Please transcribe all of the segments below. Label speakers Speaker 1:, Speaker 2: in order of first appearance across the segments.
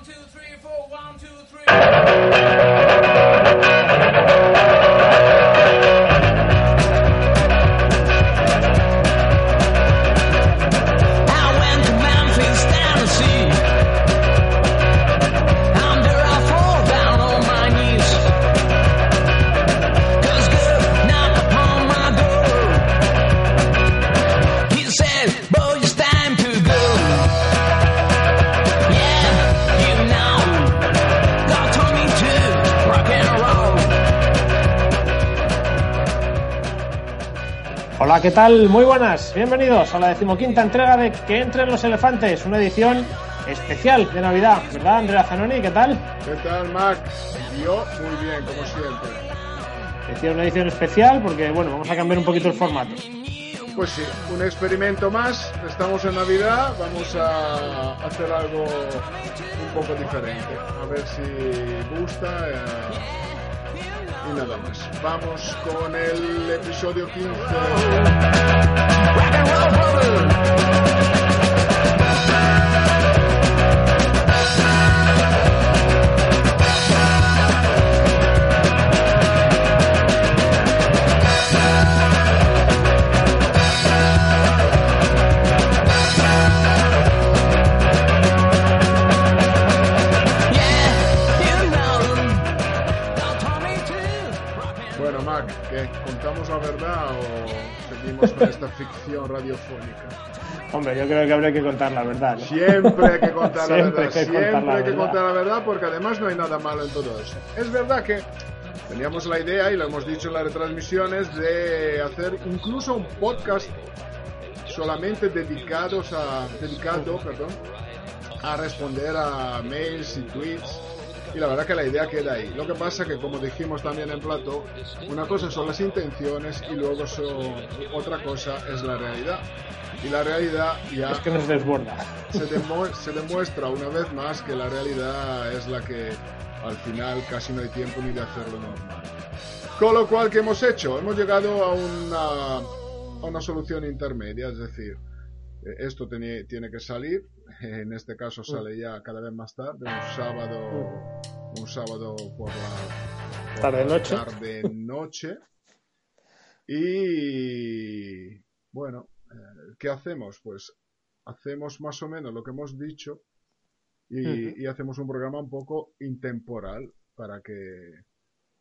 Speaker 1: One, two, three, four. One, two, three. Hola, ¿qué tal? Muy buenas, bienvenidos a la decimoquinta entrega de Que entren los elefantes, una edición especial de Navidad, ¿verdad, Andrea Zanoni? ¿Qué tal?
Speaker 2: ¿Qué tal, Mac? Yo muy bien, como siempre.
Speaker 1: Decía una edición especial porque, bueno, vamos a cambiar un poquito el formato.
Speaker 2: Pues sí, un experimento más. Estamos en Navidad, vamos a hacer algo un poco diferente. A ver si gusta. Eh, y nada más. Vamos con el episodio 15. La verdad o seguimos con esta ficción radiofónica?
Speaker 1: Hombre, yo creo que habría que contar la verdad. ¿no?
Speaker 2: Siempre hay que contar la verdad,
Speaker 1: hay
Speaker 2: siempre hay que contar la verdad porque además no hay nada malo en todo eso. Es verdad que teníamos la idea y lo hemos dicho en las retransmisiones de hacer incluso un podcast solamente dedicados a dedicado, perdón, a responder a mails y tweets. Y la verdad que la idea queda ahí. Lo que pasa que, como dijimos también en plato, una cosa son las intenciones y luego son, otra cosa es la realidad. Y la realidad ya
Speaker 1: Es que nos desborda.
Speaker 2: se, demu- se demuestra una vez más que la realidad es la que al final casi no hay tiempo ni de hacerlo normal. Con lo cual, ¿qué hemos hecho? Hemos llegado a una, a una solución intermedia, es decir, esto tiene, tiene que salir, en este caso sale ya cada vez más tarde, un sábado, un sábado por la por
Speaker 1: Tarde
Speaker 2: la
Speaker 1: noche.
Speaker 2: tarde noche. Y bueno, eh, ¿qué hacemos? Pues hacemos más o menos lo que hemos dicho y, hacemos un programa un poco intemporal para que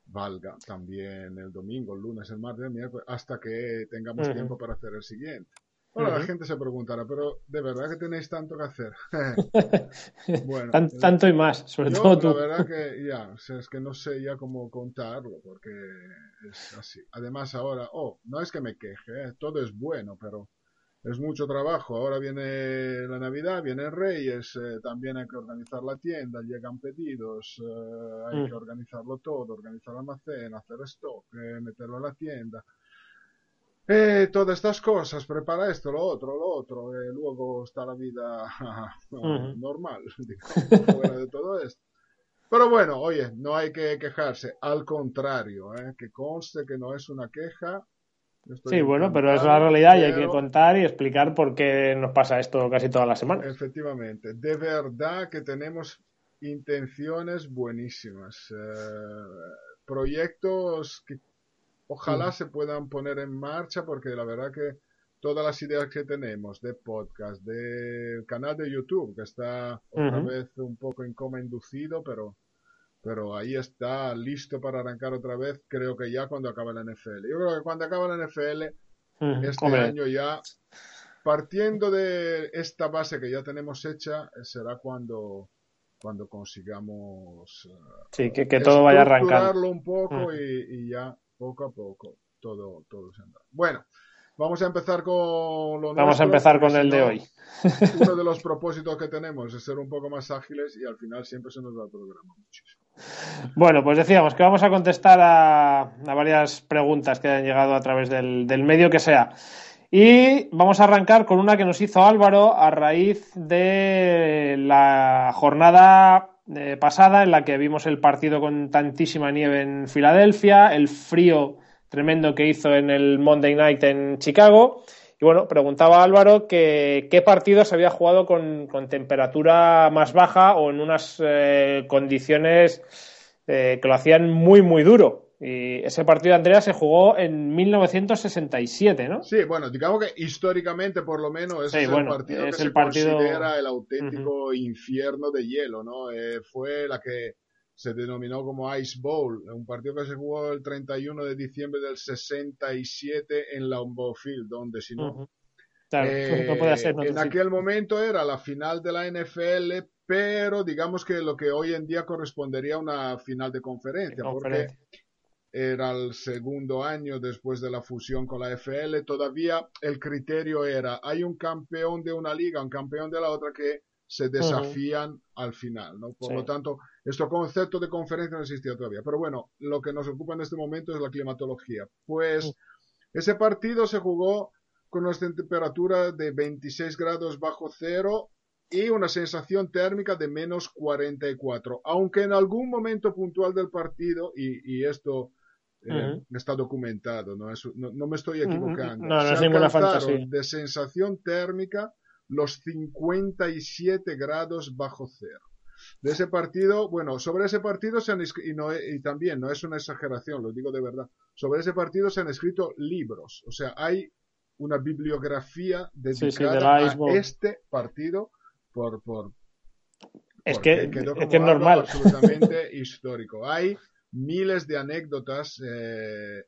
Speaker 2: valga también el domingo, el lunes, el martes, el miércoles, hasta que tengamos tiempo para hacer el siguiente. Ahora la gente se preguntará, pero ¿de verdad que tenéis tanto que hacer? bueno, eh,
Speaker 1: tanto y más, sobre
Speaker 2: yo,
Speaker 1: todo tú.
Speaker 2: La verdad que ya, o sea, es que no sé ya cómo contarlo, porque es así. Además ahora, oh, no es que me queje, ¿eh? todo es bueno, pero es mucho trabajo. Ahora viene la Navidad, viene Reyes, eh, también hay que organizar la tienda, llegan pedidos, eh, hay
Speaker 1: Mm.
Speaker 2: que organizarlo todo, organizar el almacén, hacer stock, eh, meterlo a la tienda. Eh, todas estas cosas, prepara esto, lo otro, lo otro, eh, luego está la vida normal, digamos, fuera de todo esto. Pero bueno, oye, no hay que quejarse, al contrario, eh, que conste que no es una queja.
Speaker 1: Sí, bueno, pero es la realidad y hay que contar y explicar por qué nos pasa esto casi todas las semanas.
Speaker 2: Efectivamente, de verdad que tenemos intenciones buenísimas, eh, proyectos que ojalá
Speaker 1: Mm.
Speaker 2: se puedan poner en marcha porque la verdad que todas las ideas que tenemos de podcast, del canal de YouTube que está otra vez un poco en coma inducido, pero pero ahí está listo para arrancar otra vez, creo que ya cuando acabe la NFL. Yo creo que cuando acabe la NFL este
Speaker 1: Hombre,
Speaker 2: año ya, partiendo de esta base que ya tenemos hecha, eh, será cuando, cuando consigamos eh,
Speaker 1: sí, que, que todo vaya arrancando.
Speaker 2: un poco y, y ya poco a poco todo, todo se anda. Bueno, vamos a empezar con lo
Speaker 1: Vamos a empezar con el de hoy.
Speaker 2: Uno de los propósitos que tenemos es ser un poco más ágiles y al final siempre se nos da el programa muchísimo.
Speaker 1: Bueno, pues decíamos que vamos a contestar a, a varias preguntas que han llegado a través del, del medio que sea. Y vamos a arrancar con una que nos hizo Álvaro a raíz de la jornada eh, pasada en la que vimos el partido con tantísima nieve en Filadelfia, el frío tremendo que hizo en el Monday Night en Chicago Y bueno, preguntaba Álvaro que qué partidos había jugado con, temperatura más baja o en unas eh, condiciones eh, que lo hacían muy, muy duro. Y ese partido de Andrea se jugó en 1967, ¿no?
Speaker 2: Sí, bueno, digamos que históricamente, por lo menos, ese es el partido que se considera el auténtico infierno de hielo, ¿no? Eh, fue la que se denominó como Ice Bowl, un partido que se jugó el 31 de diciembre del 67 en Lambeau Field, donde si no...
Speaker 1: no puede ser,
Speaker 2: en aquel momento era la final de la NFL, pero digamos que lo que hoy en día correspondería a una final de conferencia, porque era el segundo año después de la fusión con la FL, todavía el criterio era, hay un campeón de una liga, un campeón de la otra que se desafían al final, ¿no? Por lo tanto, este concepto de conferencia no existía todavía. Pero bueno, lo que nos ocupa en este momento es la climatología. Pues ese partido se jugó con una temperatura de 26 grados bajo cero y una sensación térmica de menos 44. Aunque en algún momento puntual del partido, y esto eh, está documentado, ¿no? no, me estoy equivocando.
Speaker 1: No, no es ninguna fantasía.
Speaker 2: De sensación térmica los 57 grados bajo cero. De ese partido, bueno, sobre ese partido se han y, no, y también no es una exageración, lo digo de verdad, sobre ese partido se han escrito libros, o sea, hay una bibliografía dedicada a este partido por, por,
Speaker 1: es que, es que es normal.
Speaker 2: Absolutamente histórico. Hay miles de anécdotas eh,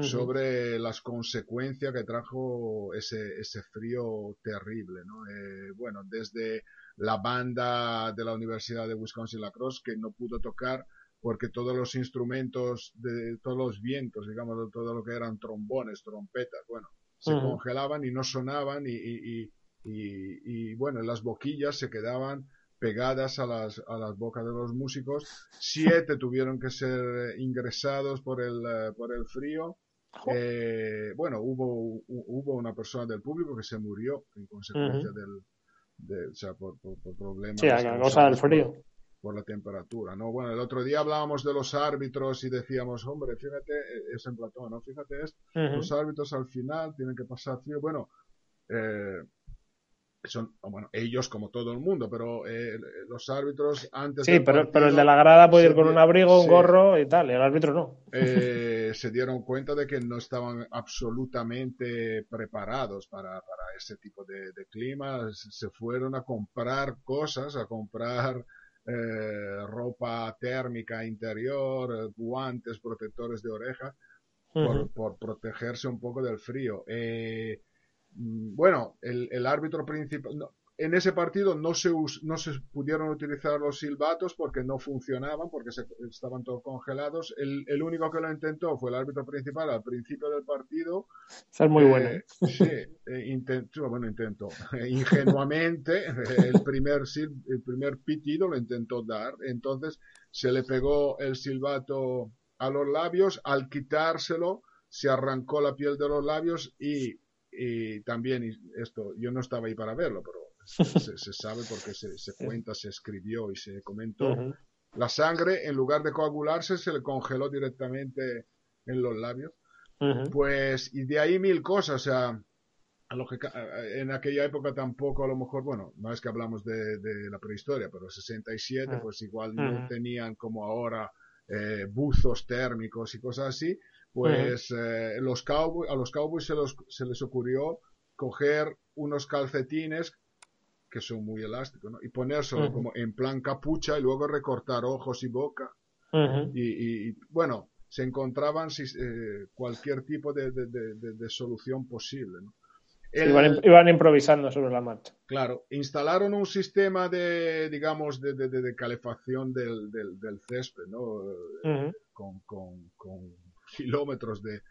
Speaker 2: sobre las consecuencias que trajo ese, ese frío terrible, ¿no? Eh, bueno, desde la banda de la Universidad de Wisconsin La Crosse que no pudo tocar porque todos los instrumentos de todos los vientos, digamos, todo lo que eran trombones, trompetas, bueno, se congelaban y no sonaban y, y, y, y, bueno, las boquillas se quedaban pegadas a las, a las bocas de los músicos. Siete tuvieron que ser ingresados por el, eh, por el frío. Eh, bueno, hubo, hubo una persona del público que se murió en consecuencia del, de, o sea, por, por, problemas.
Speaker 1: Sí, a causa del frío.
Speaker 2: Por, la temperatura, ¿no? Bueno, el otro día hablábamos de los árbitros y decíamos, hombre, fíjate, e, es en Platón, ¿no? Fíjate, es, los árbitros al final tienen que pasar frío. Bueno, eh, son, bueno, ellos como todo el mundo, pero eh, los árbitros antes.
Speaker 1: Sí, pero, pero el de la grada puede ir con un abrigo, un gorro y tal, el árbitro no.
Speaker 2: Eh, se dieron cuenta de que no estaban absolutamente preparados para, para ese tipo de, clima. Se fueron a comprar cosas, a comprar eh, ropa térmica interior, guantes, protectores de oreja, por, por, protegerse un poco del frío. Eh, bueno, el, árbitro principal, en ese partido no se, no se pudieron utilizar los silbatos porque no funcionaban, porque estaban todos congelados. El, único que lo intentó fue el árbitro principal al principio del partido.
Speaker 1: es muy bueno.
Speaker 2: Eh, sí, eh, intentó, bueno, intentó, ingenuamente, el primer, el primer pitido lo intentó dar, entonces se le pegó el silbato a los labios, al quitárselo se arrancó la piel de los labios y y también, esto, yo no estaba ahí para verlo, pero se, sabe porque se, se, cuenta, se escribió y se comentó. La sangre, en lugar de coagularse, se le congeló directamente en los labios. Pues, y de ahí mil cosas, o sea, a lo que, en aquella época tampoco a lo mejor, bueno, no es que hablamos de, de la prehistoria, pero 67, pues igual no tenían como ahora eh, buzos térmicos y cosas así, pues eh, los cowboys, a los Cowboys se, se, les ocurrió coger unos calcetines que son muy elásticos ¿no? y ponérselo como en plan capucha y luego recortar ojos y boca. y, bueno, se encontraban eh, cualquier tipo de, de, solución posible. ¿no?
Speaker 1: iban, improvisando sobre la marcha.
Speaker 2: Claro, instalaron un sistema de, digamos, de, calefacción del, del, césped, ¿no? con, con, con kilómetros de,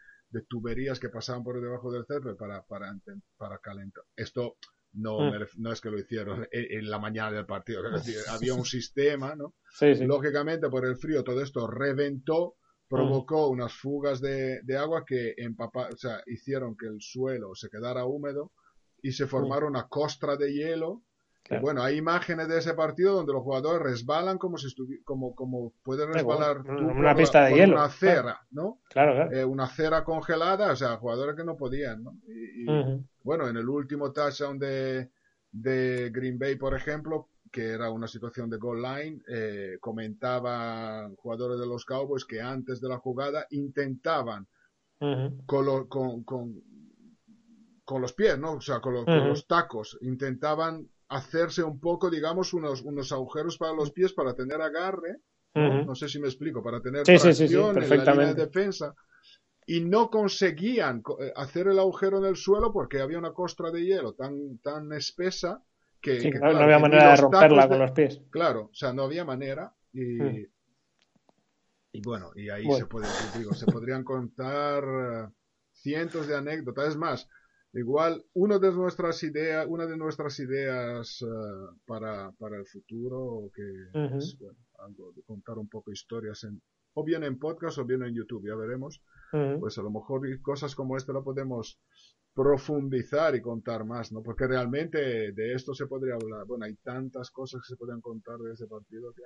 Speaker 2: tuberías que pasaban por debajo del césped para, para, para calentar. Esto no, mm. no es que lo hicieron en, la mañana del partido, había un sistema, ¿no? Lógicamente, por el frío, todo esto reventó, provocó mm. unas fugas de, agua que empapa, o sea, hicieron que el suelo se quedara húmedo y se mm. formaron una costra de hielo bueno, hay imágenes de ese partido donde los jugadores resbalan como si como, como puede resbalar
Speaker 1: una pista de hielo.
Speaker 2: Una acera, ¿no?
Speaker 1: Claro, claro.
Speaker 2: Eh, una acera congelada, o sea, jugadores que no podían, ¿no? Y, bueno, en el último touchdown de, de Green Bay, por ejemplo, que era una situación de goal line, eh, comentaban jugadores de los Cowboys que antes de la jugada intentaban con, con, con, los pies, ¿no? O sea, con, los tacos, intentaban hacerse un poco, digamos, unos, unos agujeros para los pies para tener agarre, ¿no? sé si me explico, para tener tracción en la línea de defensa y no conseguían eh, hacer el agujero en el suelo porque había una costra de hielo tan, tan espesa que,
Speaker 1: no había manera de romperla con los pies.
Speaker 2: Claro, o sea, no había manera y, y bueno, y ahí Se, puede, digo, se podrían contar eh, cientos de anécdotas. Es más, igual una de nuestras ideas, una de nuestras ideas eh, para, para, el futuro, que es bueno, algo de contar un poco historias en, o bien en podcast o bien en YouTube, ya veremos. Pues a lo mejor cosas como esta lo podemos profundizar y contar más, ¿no? Porque realmente de esto se podría hablar. Bueno, hay tantas cosas que se podrían contar de ese partido que...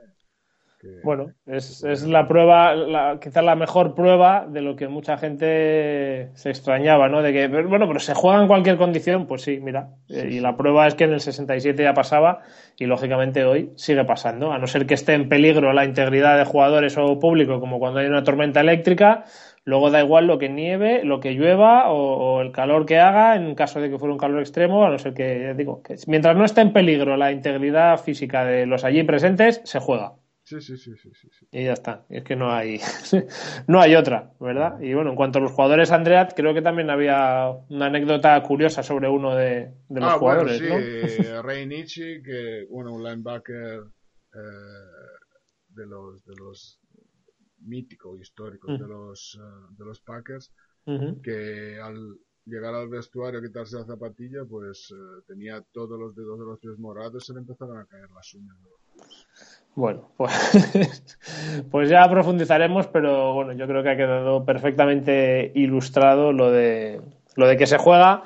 Speaker 1: bueno, es, es, la prueba, la, quizás la mejor prueba de lo que mucha gente se extrañaba, ¿no? De que, bueno, pero se juega en cualquier condición, pues sí, mira. Eh, y la prueba es que en el 67 ya pasaba y lógicamente hoy sigue pasando, a no ser que esté en peligro la integridad de jugadores o público, como cuando hay una tormenta eléctrica, Luego da igual lo que nieve, lo que llueva o, el calor que haga en caso de que fuera un calor extremo, a no ser que, digo, que mientras no esté en peligro la integridad física de los allí presentes, se juega.
Speaker 2: Sí, sí, sí, sí, sí,
Speaker 1: Y ya está. Es que no hay, no hay otra, ¿verdad? Y bueno, en cuanto a los jugadores, Andrea, creo que también había una anécdota curiosa sobre uno de, los ah, jugadores.
Speaker 2: Bueno, sí, Rey Nietzsche, que, bueno, un linebacker eh, de los, de los mítico histórico de los eh, de los Packers que al llegar al vestuario a quitarse la zapatilla pues eh, tenía todos los dedos de los pies morados y se le empezaron a caer las uñas
Speaker 1: bueno pues pues ya profundizaremos pero bueno yo creo que ha quedado perfectamente ilustrado lo de lo de que se juega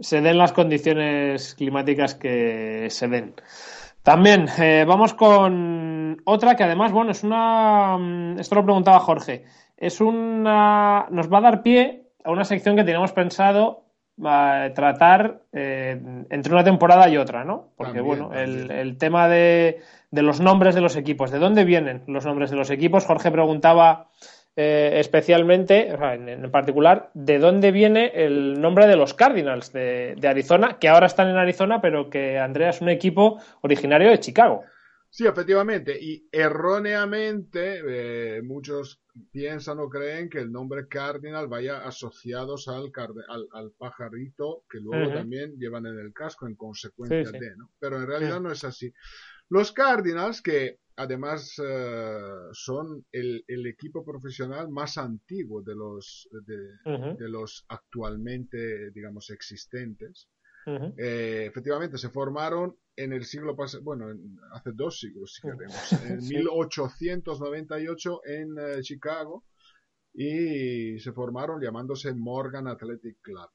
Speaker 1: se den las condiciones climáticas que se den también eh, vamos con otra que además, bueno, es una. Mm, esto lo preguntaba Jorge. Es una. Nos va a dar pie a una sección que teníamos pensado tratar eh, entre una temporada y otra, ¿no? Porque, bueno, El, tema de, de, los nombres de los equipos, ¿de dónde vienen los nombres de los equipos? Jorge preguntaba eh, especialmente, en, particular, de dónde viene el nombre de los Cardinals de, Arizona, que ahora están en Arizona, pero que Andrea es un equipo originario de Chicago.
Speaker 2: Sí, efectivamente, y erróneamente eh, muchos piensan o creen que el nombre Cardinal vaya asociados al, al, pajarito que luego también llevan en el casco en consecuencia de, ¿no? Pero en realidad no es así. Los Cardinals, que además eh, son el, equipo profesional más antiguo de los, de, los actualmente, digamos, existentes. Eh, efectivamente, se formaron en el siglo pasado, bueno, hace dos siglos, si queremos, en 1898 en eh, Chicago y se formaron llamándose Morgan Athletic Club.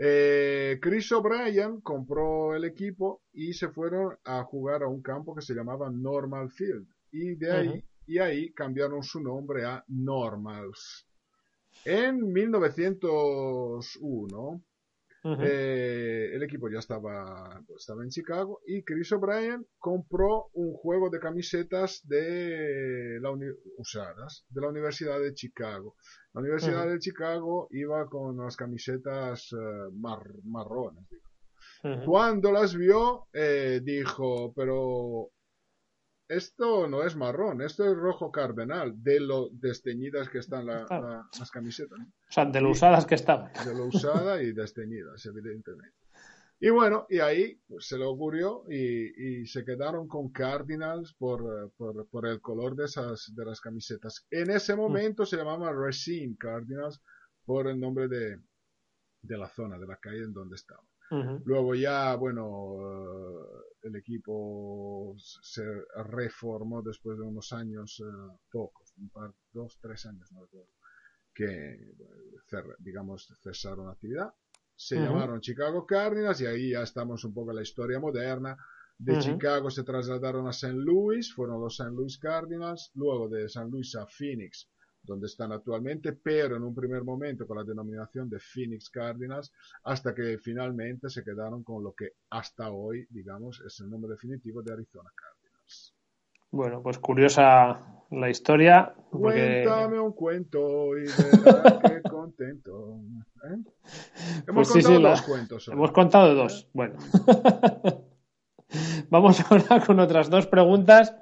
Speaker 2: Eh, Chris O'Brien compró el equipo y se fueron a jugar a un campo que se llamaba Normal Field. Y de ahí, y ahí cambiaron su nombre a Normals. En 1901, eh, el equipo ya estaba, estaba en Chicago y Chris O'Brien compró un juego de camisetas de la usadas de la Universidad de Chicago. La Universidad de Chicago iba con las camisetas eh, marrones. Cuando las vio, eh, dijo, pero esto no es marrón, esto es rojo cardenal, de lo desteñidas que están las camisetas.
Speaker 1: O sea, de lo usadas que estaban.
Speaker 2: De lo usada y desteñidas, evidentemente. Y bueno, y ahí pues, se le ocurrió y, se quedaron con Cardinals por, por, el color de, esas, de las camisetas. En ese mm. momento se llamaba Racine Cardinals por el nombre de, de la zona, de la calle en donde Luego ya, bueno, eh, el equipo se reformó después de unos años, eh, pocos, un par, dos, tres años, no recuerdo, que, digamos, cesaron la actividad. Se llamaron Chicago Cardinals y ahí ya estamos un poco en la historia moderna, De Chicago se trasladaron a St. Louis, fueron los St. Louis Cardinals, luego de St. Louis a Phoenix, donde están actualmente, pero en un primer momento con la denominación de Phoenix Cardinals, hasta que finalmente se quedaron con lo que hasta hoy, digamos, es el nombre definitivo de Arizona Cardinals.
Speaker 1: Bueno, pues curiosa la historia.
Speaker 2: Cuéntame un cuento y verás qué contento. ¿eh?
Speaker 1: Hemos pues contado dos cuentos. Hemos contado dos. Bueno. Vamos ahora con otras dos preguntas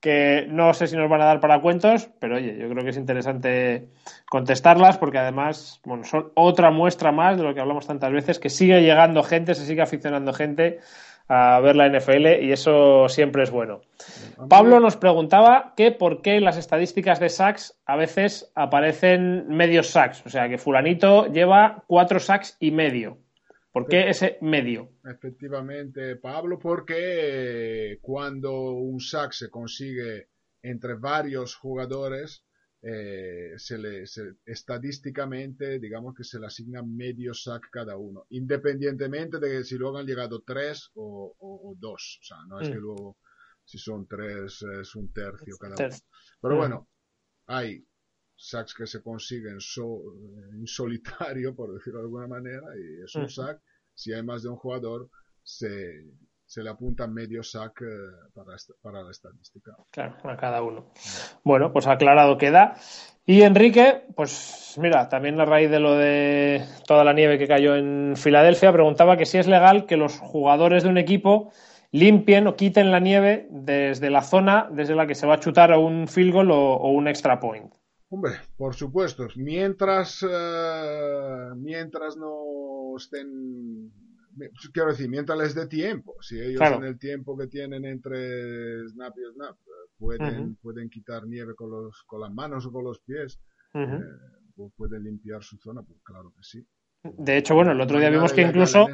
Speaker 1: que no sé si nos van a dar para cuentos, pero oye, yo creo que es interesante contestarlas porque además, bueno, son otra muestra más de lo que hablamos tantas veces, que sigue llegando gente, se sigue aficionando gente a ver la NFL y eso siempre es bueno. Pablo nos preguntaba que por qué las estadísticas de sacks a veces aparecen medios sacks, o sea que fulanito lleva cuatro sacks y medio. ¿Por qué ese medio?
Speaker 2: Efectivamente, Pablo, porque cuando un sack se consigue entre varios jugadores, eh, se le, estadísticamente, digamos que se le asigna medio sack cada uno, independientemente de si luego han llegado tres o, dos. O sea, no es que mm. luego, si son tres, es un tercio cada uno. Pero mm. bueno, hay sacks que se consiguen en solitario, por decirlo de alguna manera, y es un sack. Si hay más de un jugador, se, se le apunta medio sack eh, para, para, la estadística.
Speaker 1: Claro, a cada uno. Bueno, pues aclarado queda. Y Enrique, pues mira, también a raíz de lo de toda la nieve que cayó en Filadelfia, preguntaba que si es legal que los jugadores de un equipo limpien o quiten la nieve desde la zona desde la que se va a chutar a un field goal o un extra point.
Speaker 2: Hombre, por supuesto, mientras, eh, mientras no estén, quiero decir, mientras les dé tiempo, si ellos en el tiempo que tienen entre snap y snap pueden, pueden quitar nieve con, los, con las manos o con los pies, eh, pueden limpiar su zona, pues claro que sí.
Speaker 1: De hecho, bueno, el otro día vimos que incluso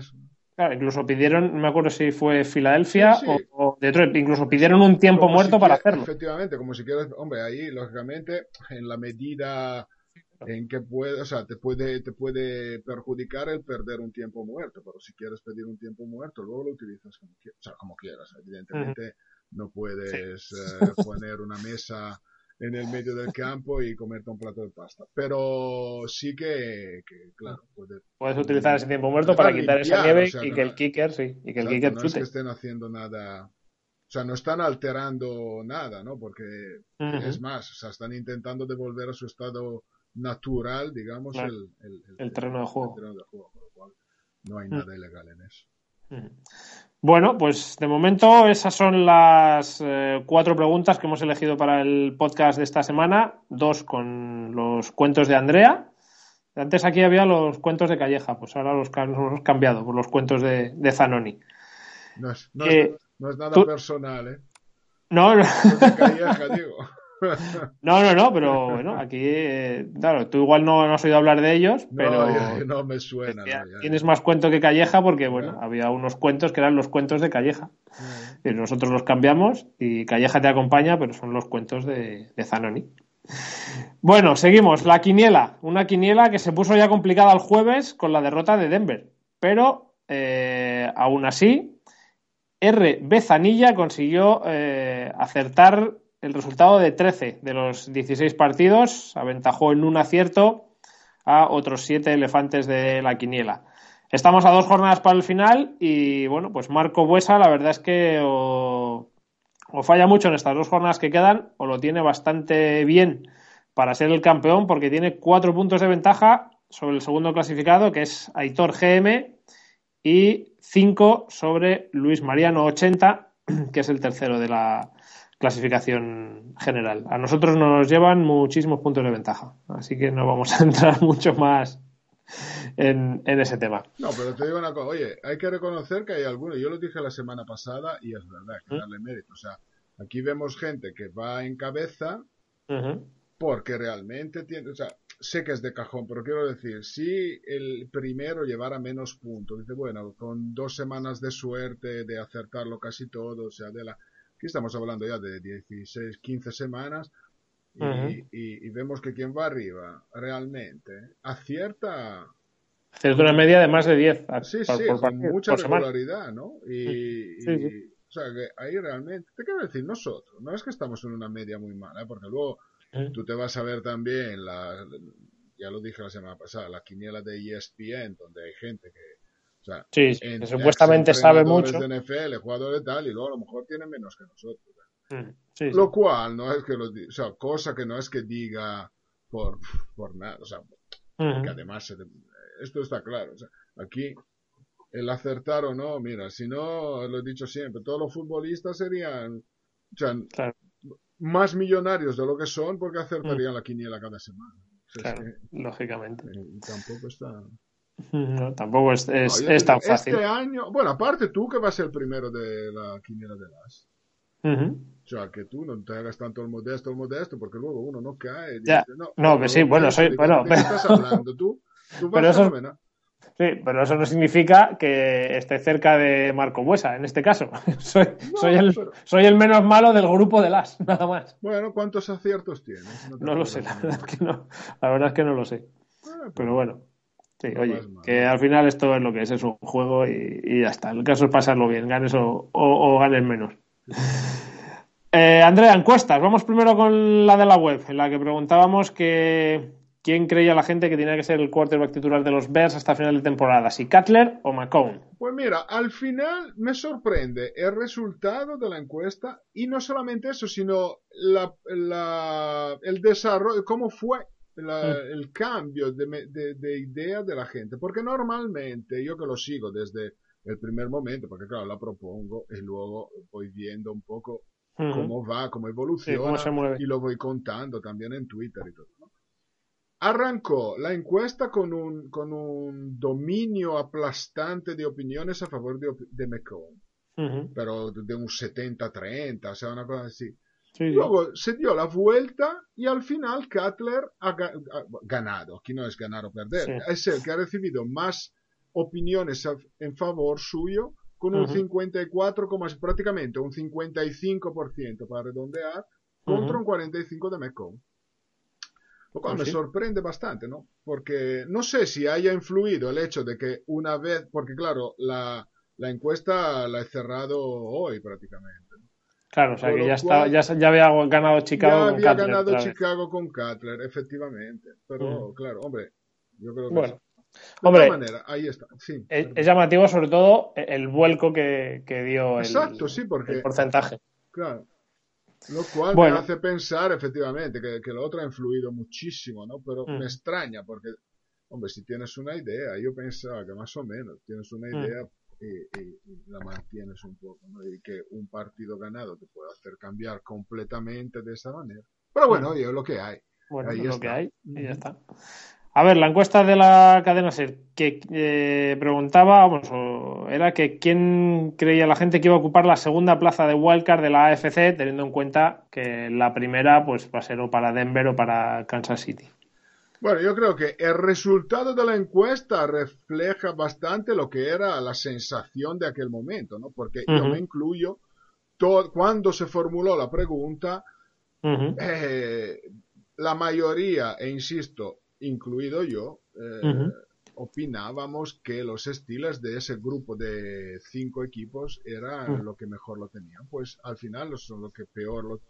Speaker 1: Claro, incluso pidieron, no me acuerdo si fue Filadelfia O, Detroit, incluso pidieron un tiempo muerto para hacerlo.
Speaker 2: Efectivamente, como si quieres, hombre, ahí lógicamente en la medida en que puede, o sea, te puede, te puede perjudicar el perder un tiempo muerto, pero si quieres pedir un tiempo muerto, luego lo utilizas como, quieras, o sea, como quieras. Evidentemente no puedes eh, poner una mesa en el medio del campo y comerte un plato de pasta. Pero sí que, claro,
Speaker 1: puedes utilizar ese tiempo muerto para quitar esa nieve y que el kicker, sí, y que el kicker
Speaker 2: no es que estén haciendo nada, o sea, no están alterando nada, ¿no? Porque es más, o sea, están intentando devolver a su estado natural, digamos, el,
Speaker 1: el, terreno de juego.
Speaker 2: El terreno de juego, por lo cual no hay nada ilegal en eso.
Speaker 1: Bueno, pues de momento esas son las eh, cuatro preguntas que hemos elegido para el podcast de esta semana. Dos con los cuentos de Andrea. Antes aquí había los cuentos de Calleja, pues ahora los, hemos cambiado por los cuentos de, Zanoni.
Speaker 2: No es, eh, nada personal, ¿eh?
Speaker 1: No, no. De Calleja, digo. No, no, no, pero bueno, aquí, eh, claro, tú igual no, has oído hablar de ellos, pero.
Speaker 2: No, me suena.
Speaker 1: tienes más cuento que Calleja porque, bueno, había unos cuentos que eran los cuentos de Calleja. Y nosotros los cambiamos y Calleja te acompaña, pero son los cuentos de, Zanoni. Bueno, seguimos. La quiniela. Una quiniela que se puso ya complicada el jueves con la derrota de Denver. Pero, eh, aún así, R. Bezanilla consiguió eh, acertar el resultado de 13 de los 16 partidos, aventajó en un acierto a otros 7 elefantes de la quiniela. Estamos a dos jornadas para el final y bueno, pues Marco Buesa la verdad es que o, falla mucho en estas dos jornadas que quedan o lo tiene bastante bien para ser el campeón porque tiene cuatro puntos de ventaja sobre el segundo clasificado que es Aitor GM y cinco sobre Luis Mariano 80 que es el tercero de la, clasificación general. A nosotros nos llevan muchísimos puntos de ventaja, así que no vamos a entrar mucho más en, ese tema.
Speaker 2: No, pero te digo una cosa, oye, hay que reconocer que hay algunos, yo lo dije la semana pasada y es verdad, hay que ¿Mm? darle mérito. O sea, aquí vemos gente que va en cabeza porque realmente tiene, o sea, sé que es de cajón, pero quiero decir, si el primero llevara menos puntos, dice, bueno, con dos semanas de suerte, de acertarlo casi todo, o sea, de la Aquí estamos hablando ya de 16, 15 semanas y, vemos que quien va arriba realmente acierta.
Speaker 1: Acierta una media de más de 10.
Speaker 2: Sí, sí, con mucha regularidad, ¿no? Y, O sea, que ahí realmente, te quiero decir, nosotros, no es que estamos en una media muy mala, porque luego tú te vas a ver también, la, ya lo dije la semana pasada, la quiniela de ESPN, donde hay gente que, o sea,
Speaker 1: sí, supuestamente sabe mucho.
Speaker 2: de NFL, jugadores de tal, y luego a lo mejor tienen menos que nosotros. ¿eh? lo cual no es que lo diga, o sea, cosa que no es que diga por, por nada, o sea, que además esto está claro, o sea, aquí el acertar o no, mira, si no, lo he dicho siempre, todos los futbolistas serían más millonarios de lo que son porque acertarían mm. la quiniela cada semana.
Speaker 1: claro, lógicamente.
Speaker 2: Eh, tampoco está...
Speaker 1: No, tampoco es, es, tan fácil.
Speaker 2: Este año, bueno, aparte tú que vas a ser el primero de la quiniela de las. O sea, que tú no te hagas tanto el modesto, el modesto, porque luego uno no cae.
Speaker 1: no, no, que sí, bueno, soy. Bueno,
Speaker 2: ¿De qué estás hablando tú? Tú vas
Speaker 1: pero eso, Sí, pero eso no significa que esté cerca de Marco Buesa, en este caso. soy, soy, el, soy el menos malo del grupo de las, nada más.
Speaker 2: Bueno, ¿cuántos aciertos tienes?
Speaker 1: No, lo sé, la verdad, es que no, la verdad es que no lo sé. Ah, pues pero bueno, sí, oye, que al final esto es lo que es, es un juego y, ya está. El caso es pasarlo bien, ganes o, o, ganes menos. Eh, Andrea, encuestas. Vamos primero con la de la web, en la que preguntábamos que ¿Quién creía la gente que tenía que ser el quarterback titular de los Bears hasta final de temporada? ¿Si Cutler o McCone?
Speaker 2: Pues mira, al final me sorprende el resultado de la encuesta y no solamente eso, sino el desarrollo, cómo fue mm. el cambio de, idea de la gente. Porque normalmente, yo que lo sigo desde el primer momento, porque claro, la propongo y luego voy viendo un poco cómo va, cómo evoluciona y lo voy contando también en Twitter y todo. Arrancó la encuesta con un, con un dominio aplastante de opiniones a favor de, de McCone, pero de un 70-30, o sea, una cosa así. Luego se dio la vuelta y al final Cutler ha, ganado. Aquí no es ganar o perder. Es el que ha recibido más opiniones en favor suyo con un 54, prácticamente un 55% para redondear, contra un 45% de McCone. Lo cual me sorprende bastante, ¿no? Porque no sé si haya influido el hecho de que una vez, porque claro, la, la encuesta la he cerrado hoy prácticamente.
Speaker 1: Claro, o sea que ya, está, ya, ya, había ganado Chicago
Speaker 2: ya había ganado Chicago con Cutler, efectivamente. Pero claro, hombre, yo creo que...
Speaker 1: Bueno.
Speaker 2: De hombre, manera, ahí está. Sí,
Speaker 1: es, llamativo sobre todo el vuelco que, que dio el,
Speaker 2: Exacto, sí, porque,
Speaker 1: el porcentaje.
Speaker 2: Claro, lo cual me hace pensar, efectivamente, que, que, lo otro ha influido muchísimo, ¿no? Pero me mm. extraña, porque, hombre, si tienes una idea, yo pensaba que más o menos tienes una mm. Idea y, la mantienes un poco, ¿no? Y que un partido ganado te puede hacer cambiar completamente de esa manera. Pero bueno, oye, es lo que hay.
Speaker 1: Bueno, Ahí es lo que hay y ya está. A ver, la encuesta de la cadena SER que eh, preguntaba, vamos, era que quién creía la gente que iba a ocupar la segunda plaza de wildcard de la AFC, teniendo en cuenta que la primera pues va a ser o para Denver o para Kansas City.
Speaker 2: Bueno, yo creo que el resultado de la encuesta refleja bastante lo que era la sensación de aquel momento, ¿no? Porque yo me incluyo, todo, cuando se formuló la pregunta, eh, la mayoría, e insisto, incluido yo, eh, opinábamos que los estilos de ese grupo de cinco equipos eran lo que mejor lo tenían. Pues al final son los que peor lo,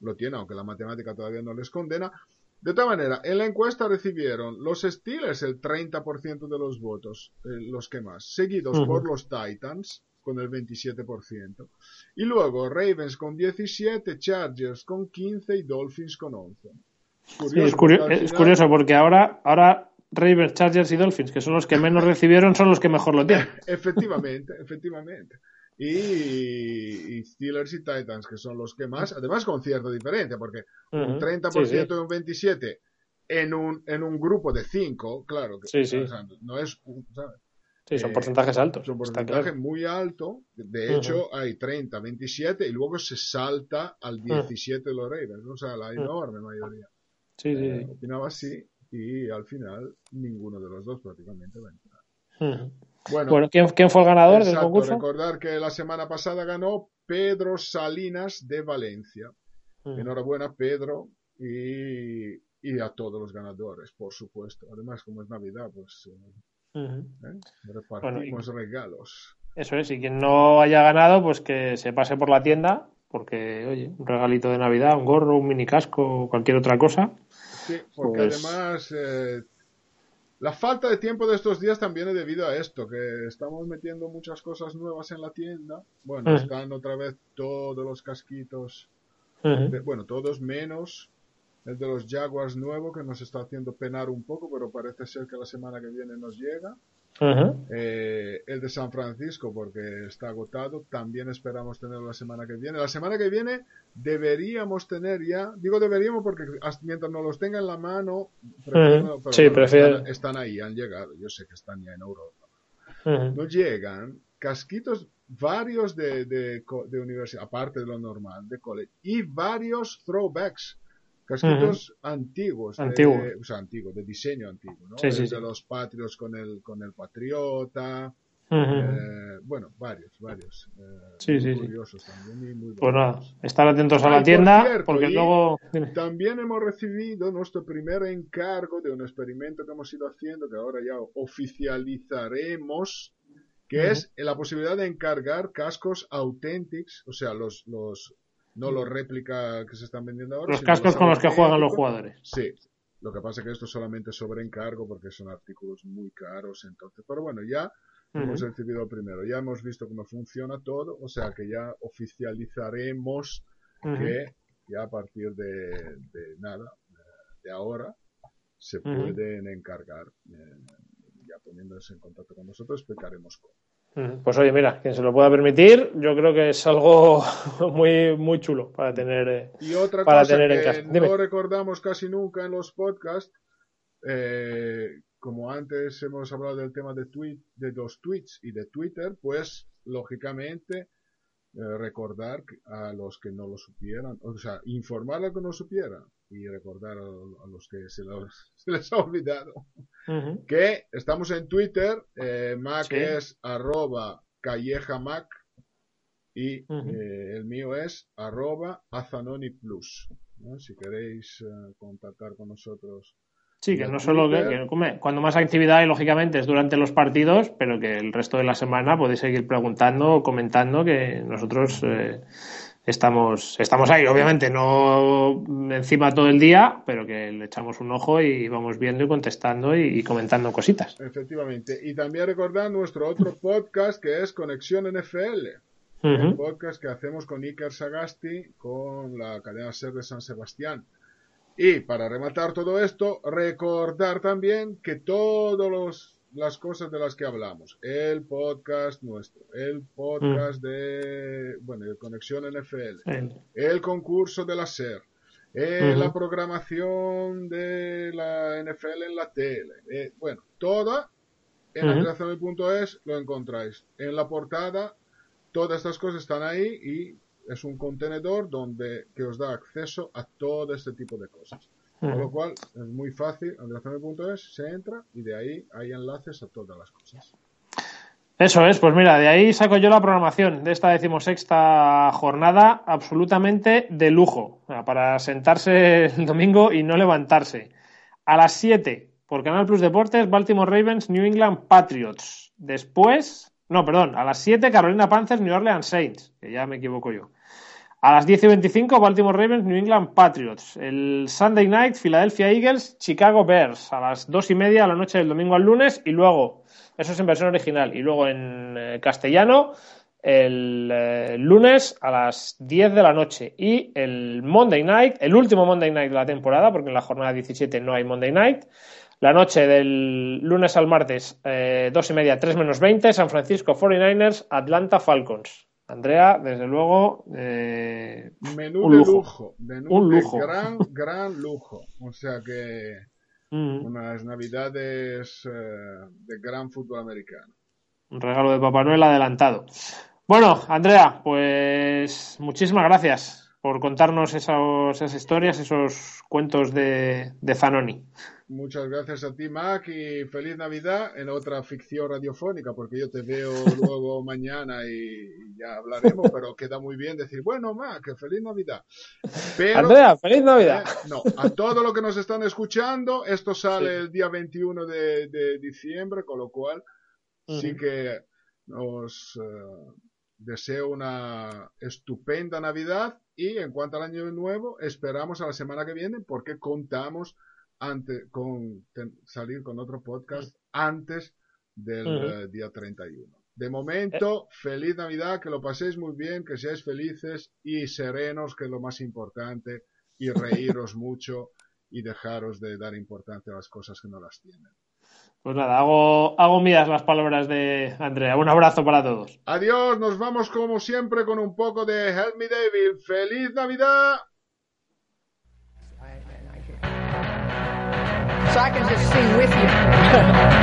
Speaker 2: lo tienen, aunque la matemática todavía no les condena. De todas manera, en la encuesta recibieron los Steelers el 30% de los votos, eh, los que más, seguidos por los Titans con el 27%, y luego Ravens con 17, Chargers con 15 y Dolphins con 11
Speaker 1: es, curioso porque ahora, ahora Ravens, Chargers y Dolphins, que son los que menos recibieron, son los que mejor lo tienen.
Speaker 2: efectivamente, efectivamente. Y, Steelers y Titans, que son los que más, además con cierta diferencia, porque un 30% y un 27% en un, en un grupo de 5, claro, que no es,
Speaker 1: Sí, son porcentajes altos.
Speaker 2: Son porcentajes muy alto. De hecho, hay 30, 27 y luego se salta al 17 de los Ravens. O sea, la enorme mayoría.
Speaker 1: Sí, sí,
Speaker 2: eh, opinaba así y al final ninguno de los dos prácticamente va a entrar.
Speaker 1: Bueno, ¿quién, fue el ganador del concurso?
Speaker 2: Recordar que la semana pasada ganó Pedro Salinas de Valencia. Enhorabuena, Pedro, y, y, a todos los ganadores, por supuesto. Además, como es Navidad, pues eh, ¿eh? repartimos regalos.
Speaker 1: Eso es, y quien no haya ganado, pues que se pase por la tienda, porque, oye, un regalito de Navidad, un gorro, un mini casco cualquier otra cosa.
Speaker 2: Sí, porque pues además eh, la falta de tiempo de estos días también es debido a esto, que estamos metiendo muchas cosas nuevas en la tienda. Bueno, están otra vez todos los casquitos, bueno, todos menos el de los Jaguars nuevo que nos está haciendo penar un poco, pero parece ser que la semana que viene nos llega. Eh, el de San Francisco, porque está agotado, también esperamos tenerlo la semana que viene. La semana que viene deberíamos tener ya, digo deberíamos porque mientras no los tenga en la mano,
Speaker 1: sí, prefiero.
Speaker 2: Están, ahí, han llegado, yo sé que están ya en Europa. Nos llegan casquitos varios de, de, de universidad, aparte de lo normal, de college, y varios throwbacks Casquitos antiguos, de, o sea, antiguos, de diseño antiguo, ¿no? de los patrios con el, con el patriota, eh, bueno, varios, varios.
Speaker 1: Eh, curiosos también y muy Pues nada, estar atentos a la tienda porque luego...
Speaker 2: También hemos recibido nuestro primer encargo de un experimento que hemos ido haciendo, que ahora ya oficializaremos, que es la posibilidad de encargar cascos auténticos, o sea, los, los no los réplica que se están vendiendo ahora.
Speaker 1: Los cascos con los que juegan los jugadores.
Speaker 2: Sí. Lo que pasa es que esto solamente sobre encargo porque son artículos muy caros, entonces. Pero bueno, ya hemos recibido primero, ya hemos visto cómo funciona todo, o sea que ya oficializaremos que ya a partir de, nada, de ahora, se pueden encargar. Eh, ya poniéndose en contacto con nosotros, explicaremos cómo.
Speaker 1: Pues oye, mira, quien se lo pueda permitir, yo creo que es algo muy, muy chulo para tener, eh,
Speaker 2: y otra cosa que No recordamos casi nunca en los podcasts, eh, como antes hemos hablado del tema de, tweet, de los tweets y de Twitter, pues lógicamente eh, recordar a los que no lo supieran, o sea, informar a los que no supieran y recordar a, los que se, les ha olvidado. Que estamos en Twitter, eh, Mac es arroba calleja Mac y eh, el mío es arroba azanoni plus. Si queréis contactar con nosotros
Speaker 1: Sí, que no solo que, cuando más actividad hay, lógicamente, es durante los partidos, pero que el resto de la semana podéis seguir preguntando, comentando, que nosotros eh, estamos, estamos ahí. Obviamente, no encima todo el día, pero que le echamos un ojo y vamos viendo y contestando y, comentando cositas.
Speaker 2: Efectivamente. Y también recordar nuestro otro podcast que es Conexión NFL. El podcast que hacemos con Iker Sagasti con la cadena SER de San Sebastián. Y para rematar todo esto, recordar también que todas las cosas de las que hablamos, el podcast nuestro, el podcast mm. de, bueno, de Conexión NFL, el concurso de la SER, eh, la programación de la NFL en la tele, eh, bueno, toda en uh es lo encontráis. En la portada, todas estas cosas están ahí y es un contenedor donde que os da acceso a todo este tipo de cosas. Con lo cual es muy fácil, es se entra y de ahí hay enlaces a todas las cosas.
Speaker 1: Eso es, pues mira, de ahí saco yo la programación de esta decimosexta jornada absolutamente de lujo, para sentarse el domingo y no levantarse. A las 7, por Canal Plus Deportes, Baltimore Ravens, New England Patriots. Después, no, perdón, a las 7, Carolina Panthers, New Orleans Saints, que ya me equivoco yo. A las 10 y 25, Baltimore Ravens, New England Patriots. El Sunday Night, Philadelphia Eagles, Chicago Bears. A las 2 y media a la noche del domingo al lunes. Y luego, eso es en versión original. Y luego en eh, castellano, el eh, lunes a las 10 de la noche. Y el Monday Night, el último Monday Night de la temporada, porque en la jornada 17 no hay Monday Night. La noche del lunes al martes, eh, 2 y media, 3 menos 20, San Francisco 49ers, Atlanta Falcons. Andrea, desde luego, eh,
Speaker 2: menú un lujo. de lujo, un lujo. gran, gran lujo. O sea que mm. unas navidades eh, de gran fútbol americano.
Speaker 1: Un regalo de Papá Noel adelantado. Bueno, Andrea, pues muchísimas gracias por contarnos esas historias, esos cuentos de, de Zanoni.
Speaker 2: Muchas gracias a ti, Mac, y feliz Navidad en otra ficción radiofónica, porque yo te veo luego mañana y ya hablaremos, pero queda muy bien decir, bueno, Mac, feliz Navidad.
Speaker 1: Pero, Andrea, feliz Navidad.
Speaker 2: Eh, no, a todos los que nos están escuchando, esto sale el día 21 de, diciembre, con lo cual sí que os eh, deseo una estupenda Navidad y en cuanto al año nuevo, esperamos a la semana que viene porque contamos antes con salir con otro podcast antes del eh, día 31. De momento, feliz Navidad, que lo paséis muy bien, que seáis felices y serenos, que es lo más importante, y reíros mucho y dejaros de dar importancia a las cosas que no las tienen.
Speaker 1: Pues nada, hago, hago mías las palabras de Andrea. Un abrazo para todos.
Speaker 2: Adiós, nos vamos como siempre con un poco de Help Me David. ¡Feliz Navidad! So I can just sing with you.